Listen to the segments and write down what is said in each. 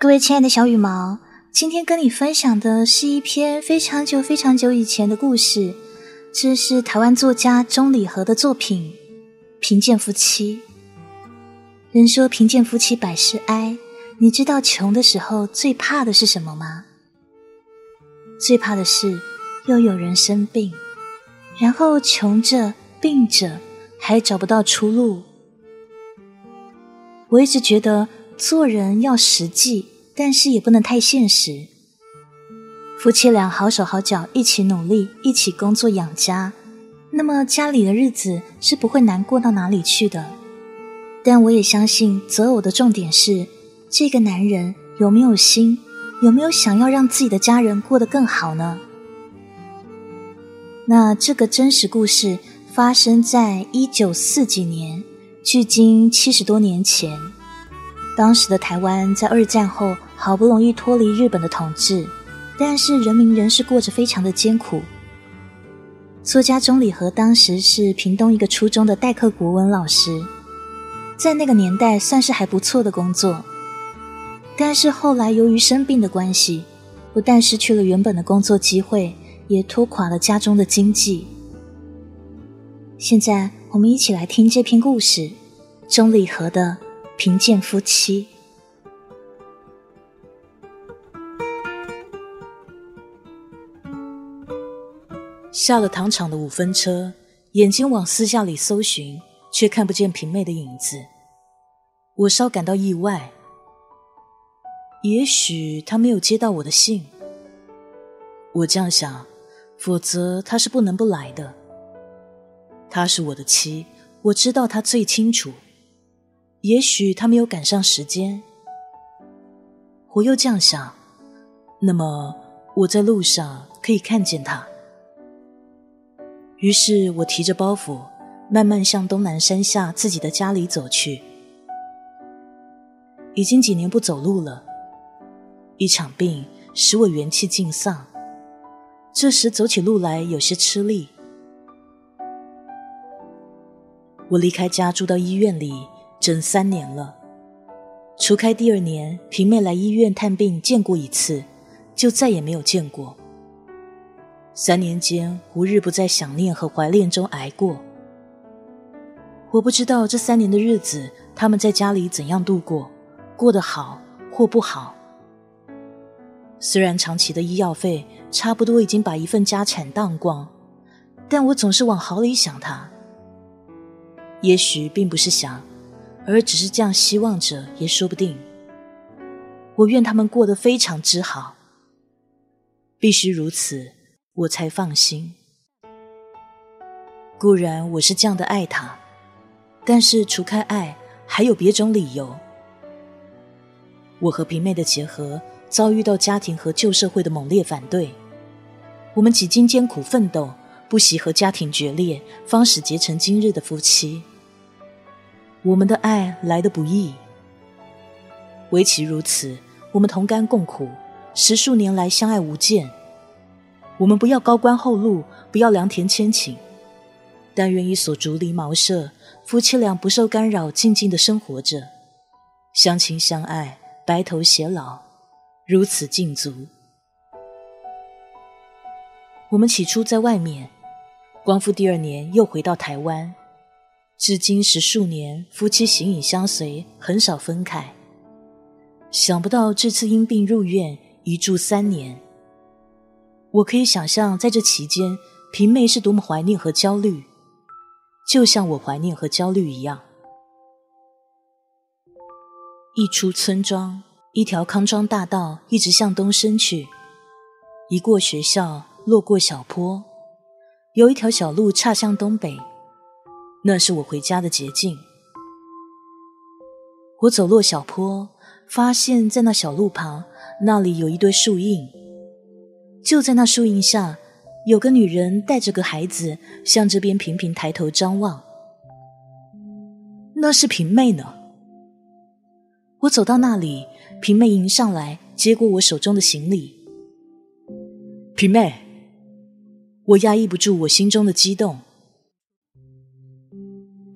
各位亲爱的小羽毛，今天跟你分享的是一篇非常久、非常久以前的故事。这是台湾作家钟理和的作品《贫贱夫妻》。人说贫贱夫妻百事哀，你知道穷的时候最怕的是什么吗？最怕的是又有人生病，然后穷着、病着，还找不到出路。我一直觉得。做人要实际，但是也不能太现实。夫妻俩好手好脚，一起努力，一起工作养家，那么家里的日子是不会难过到哪里去的。但我也相信，择偶的重点是这个男人有没有心，有没有想要让自己的家人过得更好呢？那这个真实故事发生在一九四几年，距今七十多年前。当时的台湾在二战后好不容易脱离日本的统治，但是人民仍是过着非常的艰苦。作家钟礼和当时是屏东一个初中的代课国文老师，在那个年代算是还不错的工作。但是后来由于生病的关系，不但失去了原本的工作机会，也拖垮了家中的经济。现在我们一起来听这篇故事：钟礼和的。贫贱夫妻下了糖厂的五分车，眼睛往私下里搜寻，却看不见平妹的影子。我稍感到意外，也许她没有接到我的信。我这样想，否则她是不能不来的。她是我的妻，我知道她最清楚。也许他没有赶上时间，我又这样想。那么我在路上可以看见他。于是我提着包袱，慢慢向东南山下自己的家里走去。已经几年不走路了，一场病使我元气尽丧，这时走起路来有些吃力。我离开家住到医院里。整三年了，除开第二年平妹来医院探病见过一次，就再也没有见过。三年间无日不在想念和怀念中挨过。我不知道这三年的日子他们在家里怎样度过，过得好或不好。虽然长期的医药费差不多已经把一份家产当光，但我总是往好里想他。也许并不是想。而只是这样希望着，也说不定。我愿他们过得非常之好，必须如此，我才放心。固然我是这样的爱他，但是除开爱，还有别种理由。我和平妹的结合遭遇到家庭和旧社会的猛烈反对，我们几经艰苦奋斗，不惜和家庭决裂，方使结成今日的夫妻。我们的爱来的不易，唯其如此，我们同甘共苦，十数年来相爱无间。我们不要高官厚禄，不要良田千顷，但愿一所竹篱茅舍，夫妻俩不受干扰，静静的生活着，相亲相爱，白头偕老，如此尽足。我们起初在外面，光复第二年又回到台湾。至今十数年，夫妻形影相随，很少分开。想不到这次因病入院，一住三年。我可以想象，在这期间，平妹是多么怀念和焦虑，就像我怀念和焦虑一样。一出村庄，一条康庄大道一直向东伸去，一过学校，落过小坡，有一条小路岔向东北。那是我回家的捷径。我走落小坡，发现在那小路旁，那里有一堆树荫。就在那树荫下，有个女人带着个孩子向这边频频抬头张望。那是平妹呢。我走到那里，平妹迎上来，接过我手中的行李。平妹，我压抑不住我心中的激动。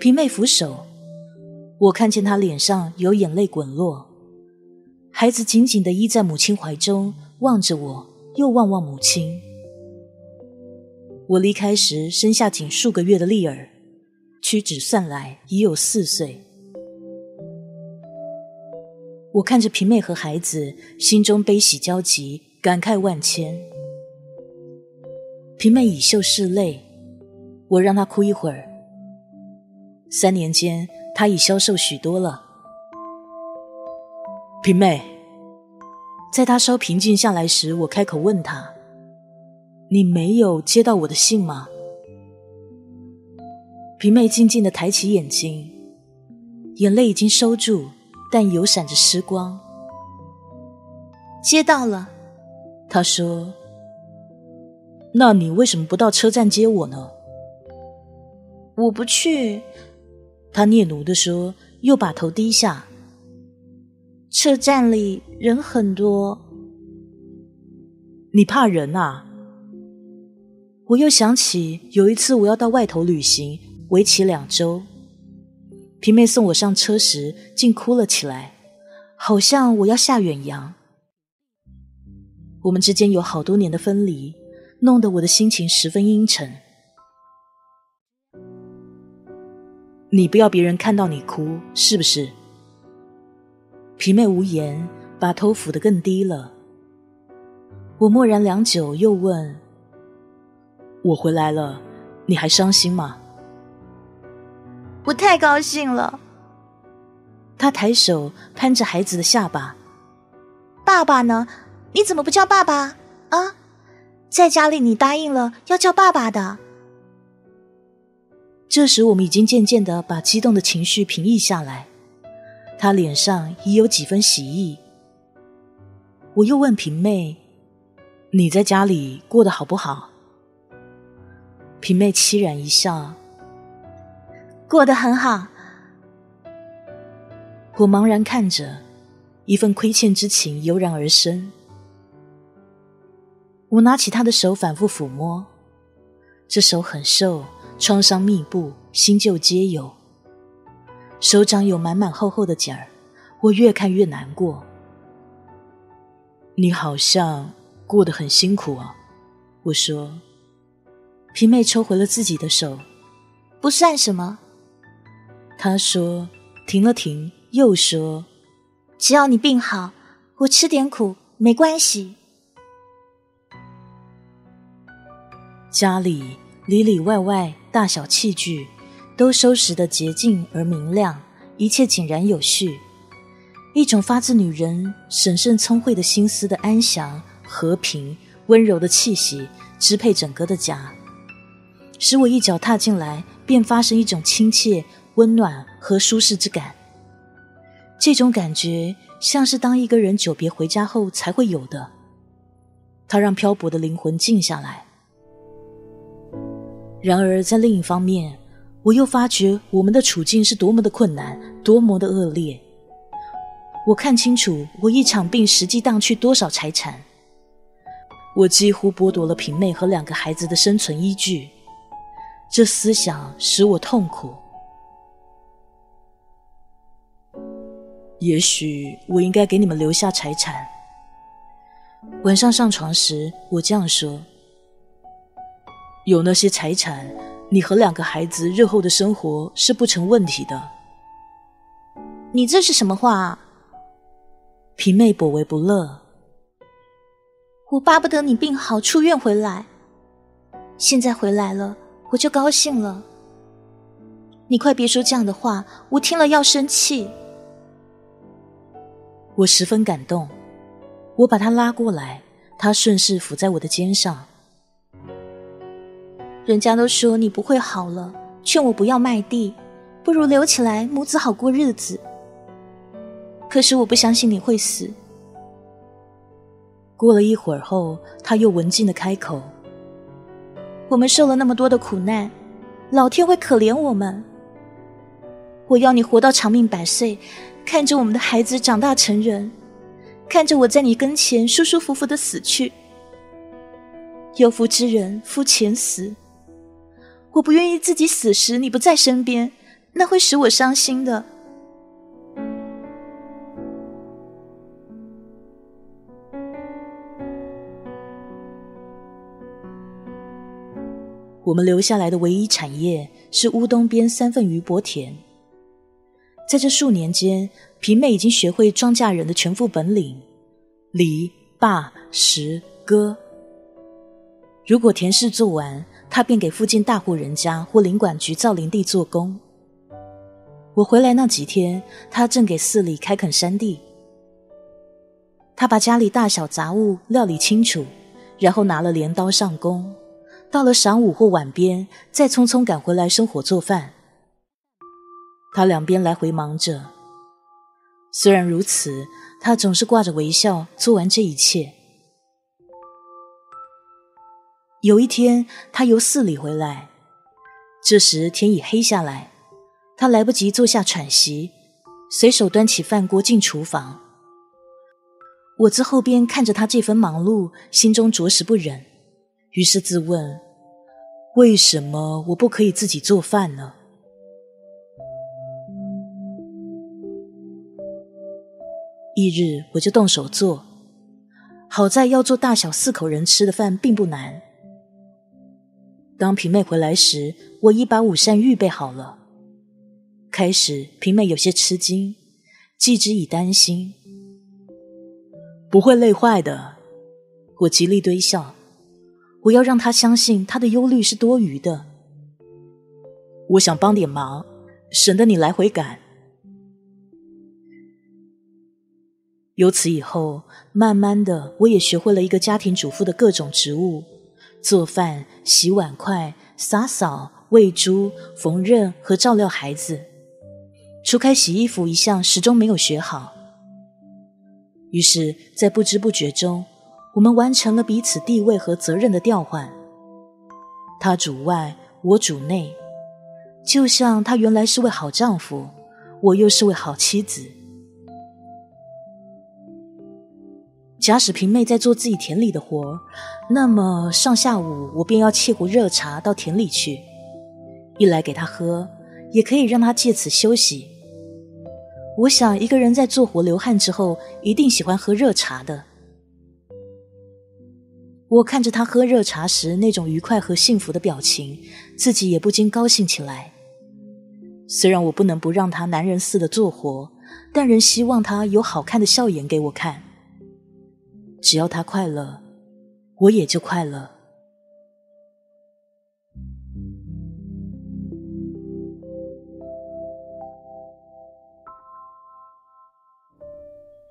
平妹扶手，我看见她脸上有眼泪滚落，孩子紧紧的依在母亲怀中，望着我，又望望母亲。我离开时生下仅数个月的丽儿，屈指算来已有四岁。我看着平妹和孩子，心中悲喜交集，感慨万千。平妹以袖拭泪，我让她哭一会儿。三年间，他已消瘦许多了。平妹，在他稍平静下来时，我开口问他：“你没有接到我的信吗？”平妹静静的抬起眼睛，眼泪已经收住。但有闪着失光。接到了，他说：“那你为什么不到车站接我呢？”我不去。他嗫嚅的说，又把头低下。车站里人很多，你怕人啊？我又想起有一次我要到外头旅行，为期两周。平妹送我上车时，竟哭了起来，好像我要下远洋。我们之间有好多年的分离，弄得我的心情十分阴沉。你不要别人看到你哭，是不是？皮妹无言，把头俯得更低了。我默然良久，又问：“我回来了，你还伤心吗？”我太高兴了。他抬手攀着孩子的下巴。爸爸呢？你怎么不叫爸爸啊？在家里你答应了要叫爸爸的。这时我们已经渐渐的把激动的情绪平抑下来，他脸上已有几分喜意。我又问平妹：“你在家里过得好不好？”平妹凄然一笑。过得很好，我茫然看着，一份亏欠之情油然而生。我拿起他的手，反复抚摸，这手很瘦，创伤密布，新旧皆有。手掌有满满厚厚的茧儿，我越看越难过。你好像过得很辛苦啊，我说。皮妹抽回了自己的手，不算什么。他说：“停了停，又说：‘只要你病好，我吃点苦没关系。’家里里里外外大小器具都收拾得洁净而明亮，一切井然有序。一种发自女人审慎聪慧的心思的安详、和平、温柔的气息支配整个的家，使我一脚踏进来，便发生一种亲切。”温暖和舒适之感，这种感觉像是当一个人久别回家后才会有的。它让漂泊的灵魂静下来。然而，在另一方面，我又发觉我们的处境是多么的困难，多么的恶劣。我看清楚，我一场病实际荡去多少财产。我几乎剥夺了平妹和两个孩子的生存依据。这思想使我痛苦。也许我应该给你们留下财产。晚上上床时，我这样说：“有那些财产，你和两个孩子日后的生活是不成问题的。”你这是什么话？平妹颇为不乐。我巴不得你病好出院回来，现在回来了，我就高兴了。你快别说这样的话，我听了要生气。我十分感动，我把他拉过来，他顺势伏在我的肩上。人家都说你不会好了，劝我不要卖地，不如留起来，母子好过日子。可是我不相信你会死。过了一会儿后，他又文静的开口：“我们受了那么多的苦难，老天会可怜我们。我要你活到长命百岁。”看着我们的孩子长大成人，看着我在你跟前舒舒服服的死去。有福之人夫前死，我不愿意自己死时你不在身边那会使我伤心的。我们留下来的唯一产业是乌东边三份余薄田在这数年间平妹已经学会庄稼人的全副本领犁耙石割如果田事做完他便给附近大户人家或领管局造林地做工。我回来那几天，他正给寺里开垦山地。他把家里大小杂物料理清楚，然后拿了镰刀上工。到了晌午或晚边，再匆匆赶回来生火做饭。他两边来回忙着。虽然如此，他总是挂着微笑做完这一切。有一天，他由寺里回来，这时天已黑下来，他来不及坐下喘息，随手端起饭锅进厨房。我在后边看着他这番忙碌，心中着实不忍，于是自问。为什么我不可以自己做饭呢？一日我就动手做，好在要做大小四口人吃的饭并不难。当平妹回来时，我已把午膳预备好了。开始平妹有些吃惊，继之以担心，不会累坏的。我极力堆笑。我要让她相信她的忧虑是多余的。我想帮点忙，省得你来回赶。由此以后，慢慢的，我也学会了一个家庭主妇的各种职务：做饭、洗碗筷、洒扫、喂猪、缝纫和照料孩子。除开洗衣服一项，始终没有学好。于是，在不知不觉中。我们完成了彼此地位和责任的调换，他主外，我主内，就像他原来是位好丈夫，我又是位好妻子。假使平妹在做自己田里的活那么上下午我便要沏壶热茶到田里去，一来给她喝，也可以让她借此休息。我想一个人在做活流汗之后，一定喜欢喝热茶的。我看着他喝热茶时那种愉快和幸福的表情，自己也不禁高兴起来。虽然我不能不让他男人似的做活，但仍希望他有好看的笑颜给我看。只要他快乐，我也就快乐。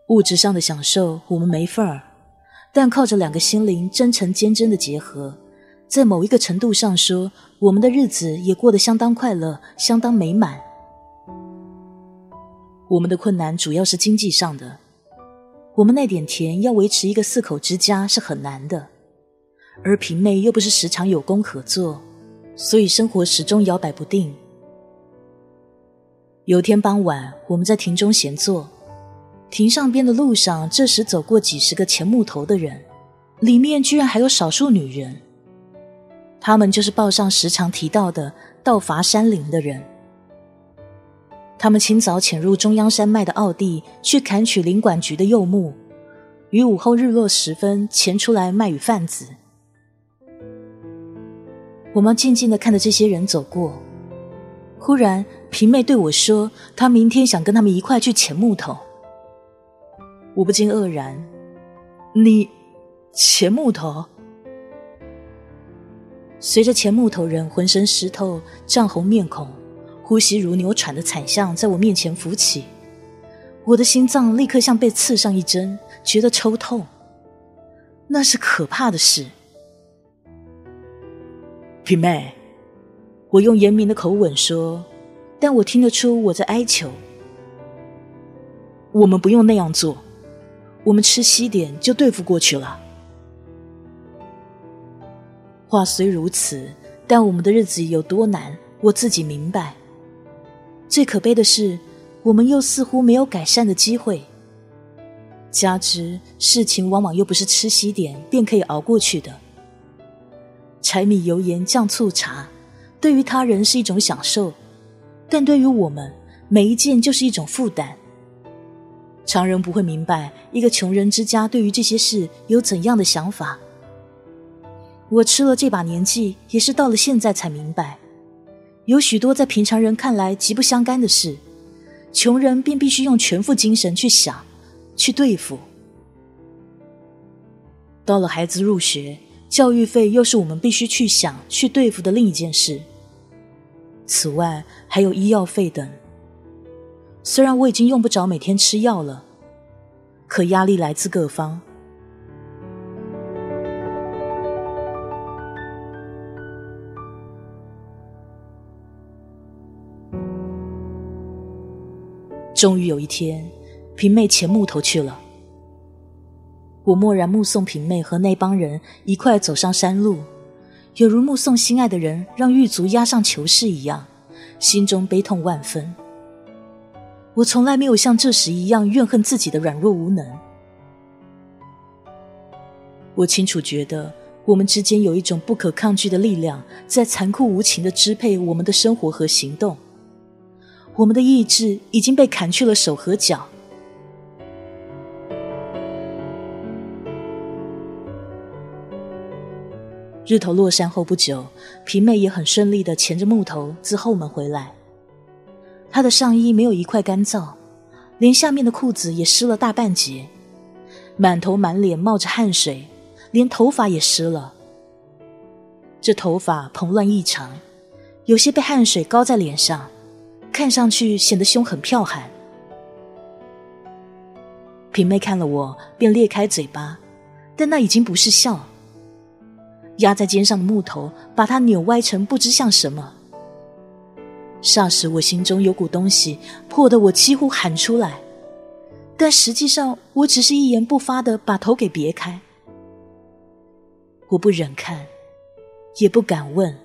物质上的享受，我们没份儿。但靠着两个心灵真诚坚贞的结合，在某一个程度上说，我们的日子也过得相当快乐，相当美满。我们的困难主要是经济上的，我们那点田要维持一个四口之家是很难的，而平妹又不是时常有工可做，所以生活始终摇摆不定。有天傍晚，我们在亭中闲坐。亭上边的路上，这时走过几十个前木头的人，里面居然还有少数女人。他们就是报上时常提到的盗伐山林的人。他们清早潜入中央山脉的奥地，去砍取林管局的柚木，于午后日落时分潜出来卖与贩子。我们静静的看着这些人走过，忽然平妹对我说：“她明天想跟他们一块去捡木头。”我不禁愕然，你潜木头？随着钱木头人浑身湿透、涨红面孔、呼吸如牛喘的惨象在我面前浮起，我的心脏立刻像被刺上一针，觉得抽痛。那是可怕的事。皮妹，我用严明的口吻说，但我听得出我在哀求。我们不用那样做。我们吃稀点就对付过去了。话虽如此，但我们的日子有多难，我自己明白。最可悲的是，我们又似乎没有改善的机会。加之事情往往又不是吃稀点便可以熬过去的。柴米油盐酱醋茶，对于他人是一种享受，但对于我们每一件就是一种负担。常人不会明白一个穷人之家对于这些事有怎样的想法。我吃了这把年纪，也是到了现在才明白，有许多在平常人看来极不相干的事，穷人便必须用全副精神去想，去对付。到了孩子入学，教育费又是我们必须去想、去对付的另一件事。此外，还有医药费等。虽然我已经用不着每天吃药了，可压力来自各方。终于有一天，平妹牵木头去了。我默然目送平妹和那帮人一块走上山路，有如目送心爱的人让狱卒押上囚室一样，心中悲痛万分。我从来没有像这时一样怨恨自己的软弱无能。我清楚觉得，我们之间有一种不可抗拒的力量，在残酷无情的支配我们的生活和行动。我们的意志已经被砍去了手和脚。日头落山后不久，平妹也很顺利的牵着木头自后门回来。她的上衣没有一块干燥，连下面的裤子也湿了大半截，满头满脸冒着汗水，连头发也湿了。这头发蓬乱异常，有些被汗水膏在脸上，看上去显得凶狠剽悍。平妹看了我，便裂开嘴巴，但那已经不是笑。压在肩上的木头，把它扭歪成不知像什么。霎时，我心中有股东西迫得我几乎喊出来，但实际上我只是一言不发的把头给别开。我不忍看，也不敢问。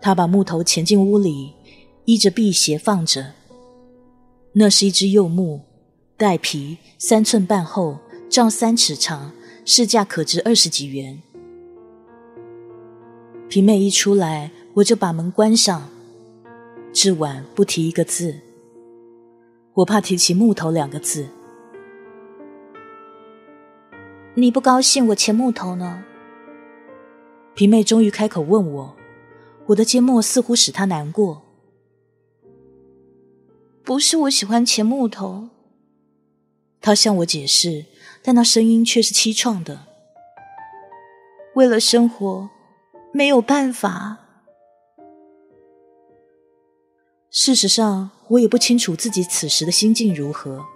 他把木头潜进屋里，依着辟邪放着。那是一只幼木，带皮，三寸半厚。丈三尺长，市价可值二十几元。平妹一出来，我就把门关上。至晚不提一个字，我怕提起木头两个字。你不高兴我切木头呢？平妹终于开口问我，我的缄默似乎使他难过。不是我喜欢切木头，他向我解释。但那声音却是凄怆的。为了生活，没有办法。事实上，我也不清楚自己此时的心境如何，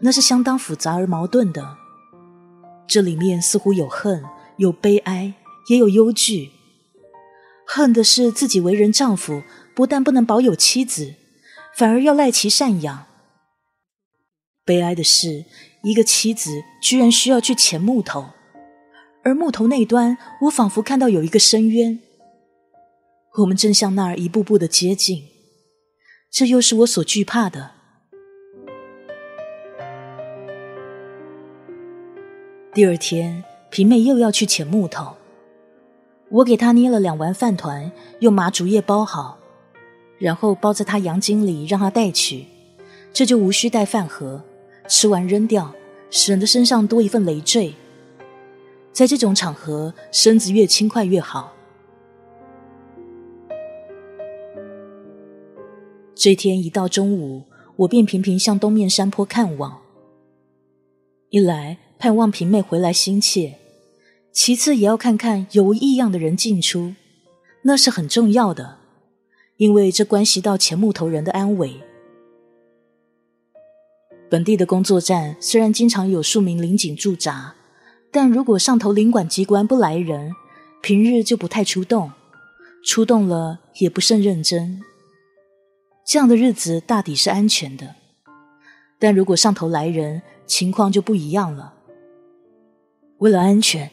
那是相当复杂而矛盾的。这里面似乎有恨，有悲哀，也有忧惧。恨的是自己为人丈夫，不但不能保有妻子，反而要赖其赡养。悲哀的是。一个妻子居然需要去捡木头，而木头那端，我仿佛看到有一个深渊。我们正向那儿一步步的接近，这又是我所惧怕的。第二天，平妹又要去捡木头，我给他捏了两碗饭团，用麻竹叶包好，然后包在他羊巾里，让他带去，这就无需带饭盒。吃完扔掉，省得身上多一份累赘。在这种场合，身子越轻快越好。这天一到中午，我便频频向东面山坡看望。一来盼望平妹回来心切，其次也要看看有无异样的人进出，那是很重要的，因为这关系到前木头人的安危。本地的工作站虽然经常有数名领警驻扎，但如果上头领管机关不来人，平日就不太出动，出动了也不甚认真。这样的日子大抵是安全的，但如果上头来人，情况就不一样了。为了安全，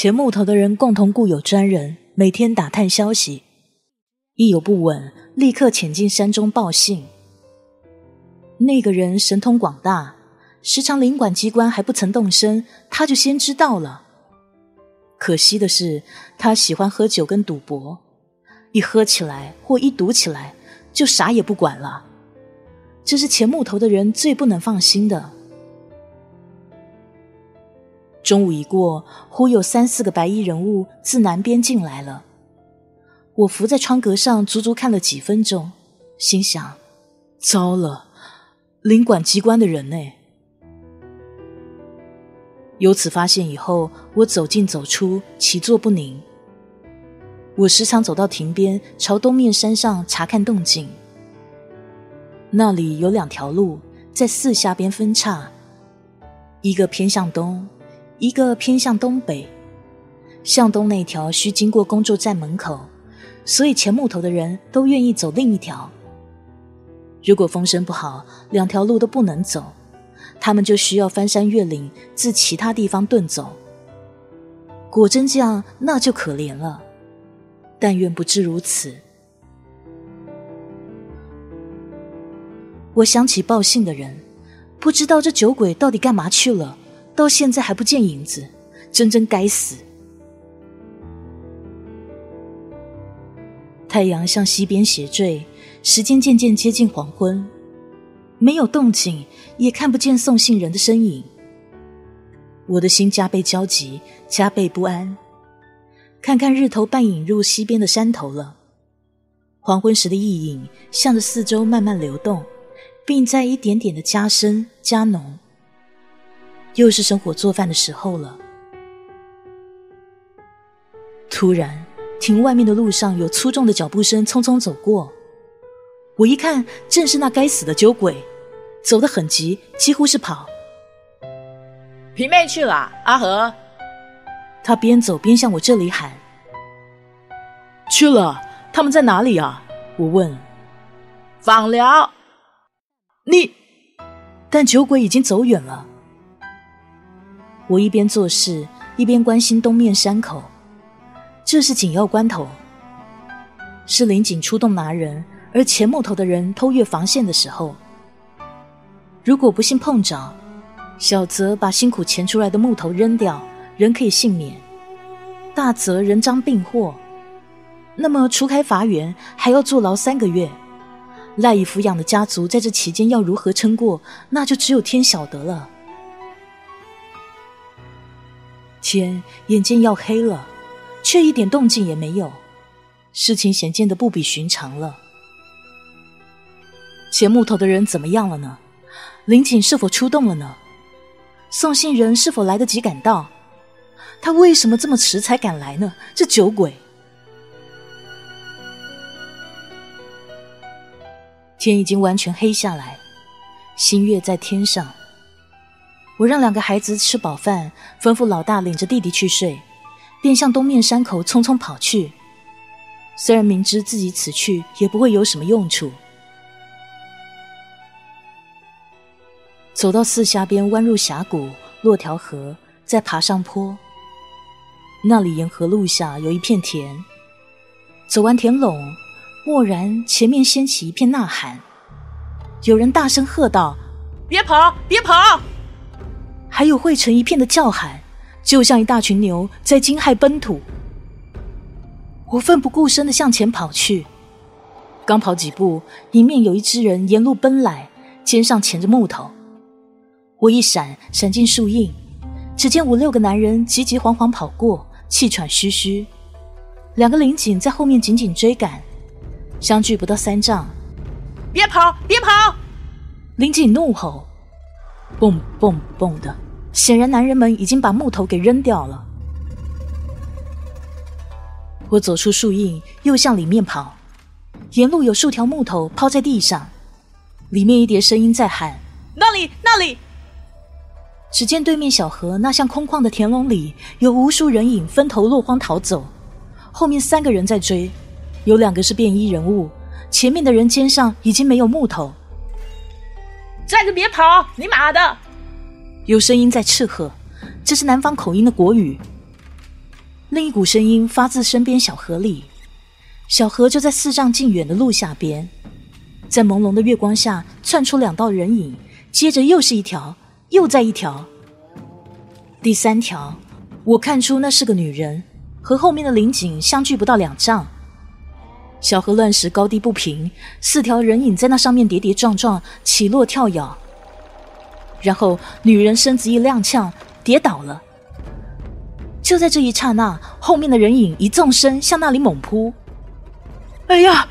前木头的人共同雇有专人，每天打探消息，一有不稳，立刻潜进山中报信。那个人神通广大，时常领管机关还不曾动身，他就先知道了。可惜的是，他喜欢喝酒跟赌博，一喝起来或一赌起来，就啥也不管了。这是前木头的人最不能放心的。中午一过，忽有三四个白衣人物自南边进来了。我伏在窗格上，足足看了几分钟，心想：糟了，领馆机关的人呢？由此发现以后，我走进走出，起坐不宁。我时常走到亭边，朝东面山上查看动静。那里有两条路，在四下边分叉，一个偏向东，一个偏向东北。向东那条需经过工作站门口，所以前木头的人都愿意走另一条。如果风声不好，两条路都不能走。他们就需要翻山越岭，自其他地方遁走。果真这样，那就可怜了。但愿不至如此。我想起报信的人，不知道这酒鬼到底干嘛去了，到现在还不见影子，真真该死。太阳向西边斜坠，时间渐渐接近黄昏。没有动静，也看不见送信人的身影。我的心加倍焦急，加倍不安。看看日头半隐入西边的山头了，黄昏时的意影向着四周慢慢流动，并在一点点的加深加浓。又是生火做饭的时候了。突然，庭外面的路上有粗重的脚步声匆匆走过。我一看，正是那该死的酒鬼，走得很急，几乎是跑。皮妹去了，阿和。他边走边向我这里喊：“去了，他们在哪里啊？”我问。访聊。你，但酒鬼已经走远了。我一边做事，一边关心东面山口。这是紧要关头，是林警出动拿人。而前木头的人偷越防线的时候，如果不幸碰着，小则把辛苦钳出来的木头扔掉，人可以幸免；大则人赃并获，那么除开罚园，还要坐牢三个月。赖以抚养的家族在这期间要如何撑过，那就只有天晓得了。天眼见要黑了，却一点动静也没有，事情显见的不比寻常了。捡木头的人怎么样了呢？林警是否出动了呢？送信人是否来得及赶到？他为什么这么迟才赶来呢？这酒鬼！天已经完全黑下来，星月在天上。我让两个孩子吃饱饭，吩咐老大领着弟弟去睡，便向东面山口匆匆跑去。虽然明知自己此去也不会有什么用处。走到四峡边，弯入峡谷，落条河，再爬上坡。那里沿河路下有一片田。走完田垄，蓦然前面掀起一片呐喊，有人大声喝道：“别跑，别跑！”还有汇成一片的叫喊，就像一大群牛在惊骇奔土。我奋不顾身的向前跑去，刚跑几步，迎面有一只人沿路奔来，肩上钳着木头。我一闪，闪进树荫，只见五六个男人急急慌慌跑过，气喘吁吁。两个林警在后面紧紧追赶，相距不到三丈。别跑，别跑！林警怒吼，蹦蹦蹦的，显然男人们已经把木头给扔掉了。我走出树荫，又向里面跑，沿路有数条木头抛在地上，里面一叠声音在喊：“那里，那里！”只见对面小河那像空旷的田垄里，有无数人影分头落荒逃走，后面三个人在追，有两个是便衣人物，前面的人肩上已经没有木头。站着别跑，你妈的！有声音在斥喝，这是南方口音的国语。另一股声音发自身边小河里，小河就在四丈近远的路下边，在朦胧的月光下窜出两道人影，接着又是一条。又在一条，第三条，我看出那是个女人，和后面的林景相距不到两丈。小河乱石高低不平，四条人影在那上面跌跌撞撞，起落跳跃。然后女人身子一踉跄，跌倒了，就在这一刹那，后面的人影一纵身向那里猛扑。哎呀！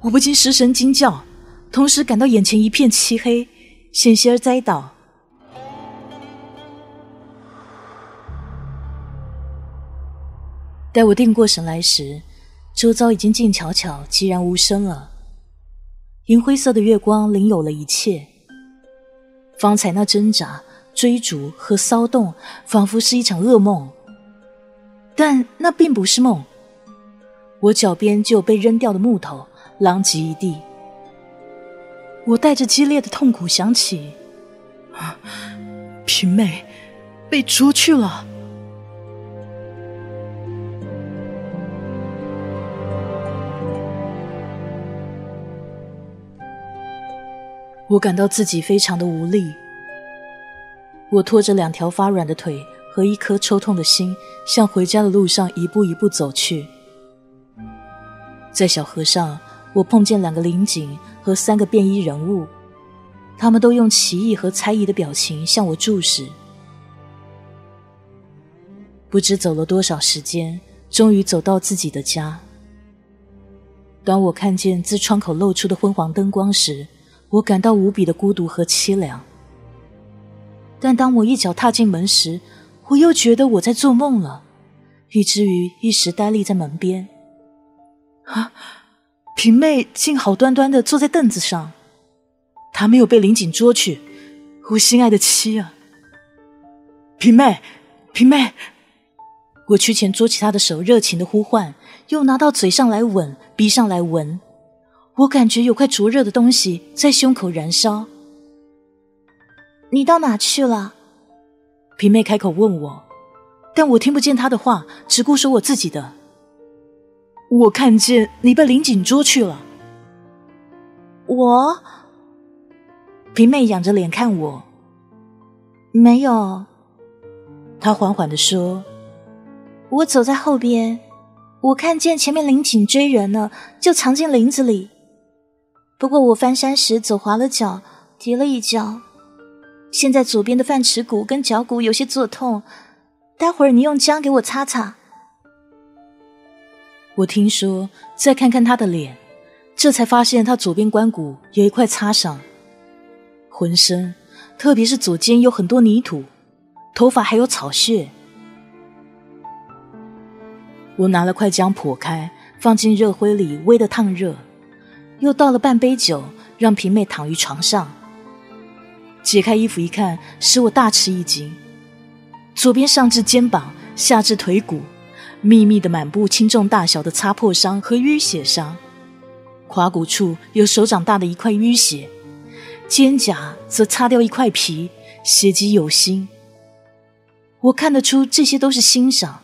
我不禁失声惊叫，同时感到眼前一片漆黑，险些儿栽倒。待我定过神来时，周遭已经静悄悄、寂然无声了。银灰色的月光领有了一切。方才那挣扎、追逐和骚动，仿佛是一场噩梦，但那并不是梦。我脚边就有被扔掉的木头。狼藉一地，我带着激烈的痛苦想起，啊平妹被捉去了。我感到自己非常的无力，我拖着两条发软的腿和一颗抽痛的心，向回家的路上一步一步走去，在小河上。我碰见两个灵警和三个便衣人物，他们都用奇异和猜疑的表情向我注视。不知走了多少时间，终于走到自己的家。当我看见自窗口露出的昏黄灯光时，我感到无比的孤独和凄凉。但当我一脚踏进门时，我又觉得我在做梦了，以至于一时呆立在门边。啊！平妹竟好端端的坐在凳子上，她没有被林锦捉去。我心爱的妻啊，平妹，平妹！我屈前捉起她的手，热情的呼唤，又拿到嘴上来吻，鼻上来闻。我感觉有块灼热的东西在胸口燃烧。你到哪去了？平妹开口问我，但我听不见她的话，只顾说我自己的。我看见你被林锦捉去了。我，平妹仰着脸看我，没有。她缓缓的说：“我走在后边，我看见前面林锦追人了，就藏进林子里。不过我翻山时走滑了脚，跌了一跤，现在左边的饭池骨跟脚骨有些作痛，待会儿你用姜给我擦擦。”我听说，再看看他的脸，这才发现他左边关骨有一块擦伤，浑身，特别是左肩有很多泥土，头发还有草屑。我拿了块姜破开，放进热灰里煨的烫热，又倒了半杯酒，让平妹躺于床上。解开衣服一看，使我大吃一惊，左边上至肩膀，下至腿骨。密密的满布轻重大小的擦破伤和淤血伤，胯骨处有手掌大的一块淤血，肩胛则擦掉一块皮，血迹有心。我看得出这些都是新伤。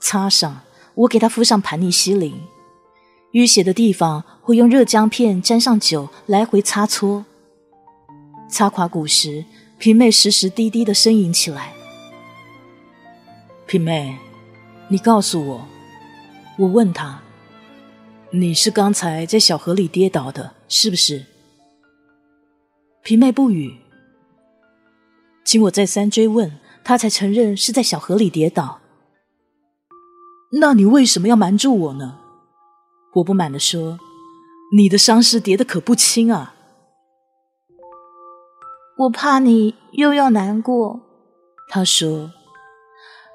擦上，我给他敷上盘尼西林，淤血的地方会用热姜片沾上酒来回擦搓。擦垮骨时，平妹时时低低的呻吟起来。平妹，你告诉我，我问他，你是刚才在小河里跌倒的，是不是？平妹不语。经我再三追问，他才承认是在小河里跌倒。那你为什么要瞒住我呢？我不满地说，你的伤势叠得可不轻啊。我怕你又要难过。他说。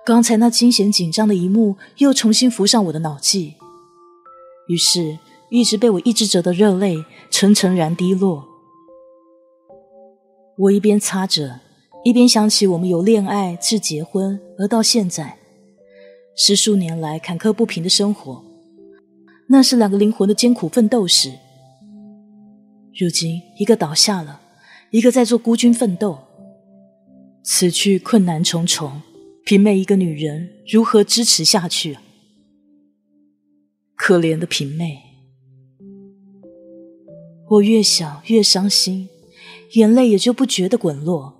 刚才那惊险紧张的一幕又重新浮上我的脑际，于是，一直被我抑制着的热泪沉沉然滴落。我一边擦着，一边想起我们由恋爱至结婚，而到现在十数年来坎坷不平的生活，那是两个灵魂的艰苦奋斗史。如今，一个倒下了，一个在做孤军奋斗，此去困难重重。平妹一个女人如何支持下去？可怜的平妹，我越想越伤心，眼泪也就不觉的滚落。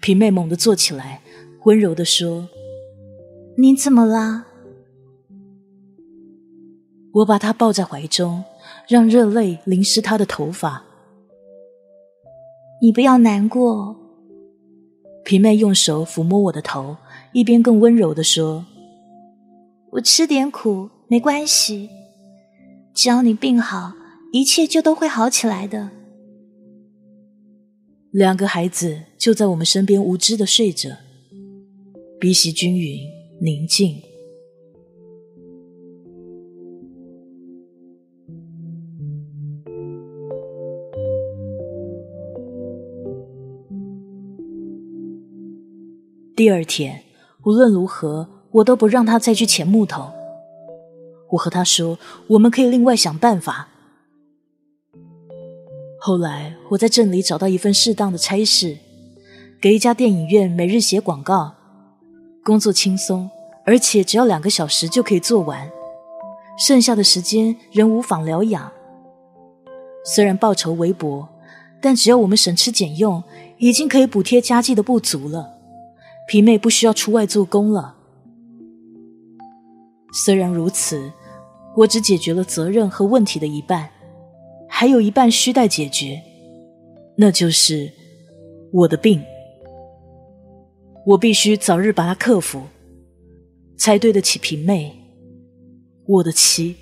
平妹猛地坐起来，温柔的说：“你怎么啦？”我把她抱在怀中，让热泪淋湿她的头发。你不要难过。皮妹用手抚摸我的头，一边更温柔的说：“我吃点苦没关系，只要你病好，一切就都会好起来的。”两个孩子就在我们身边无知的睡着，鼻息均匀，宁静。第二天，无论如何，我都不让他再去捡木头。我和他说，我们可以另外想办法。后来，我在镇里找到一份适当的差事，给一家电影院每日写广告，工作轻松，而且只要两个小时就可以做完，剩下的时间仍无妨疗养。虽然报酬微薄，但只要我们省吃俭用，已经可以补贴家计的不足了。皮妹不需要出外做工了。虽然如此，我只解决了责任和问题的一半，还有一半需待解决，那就是我的病。我必须早日把它克服，才对得起平妹，我的妻。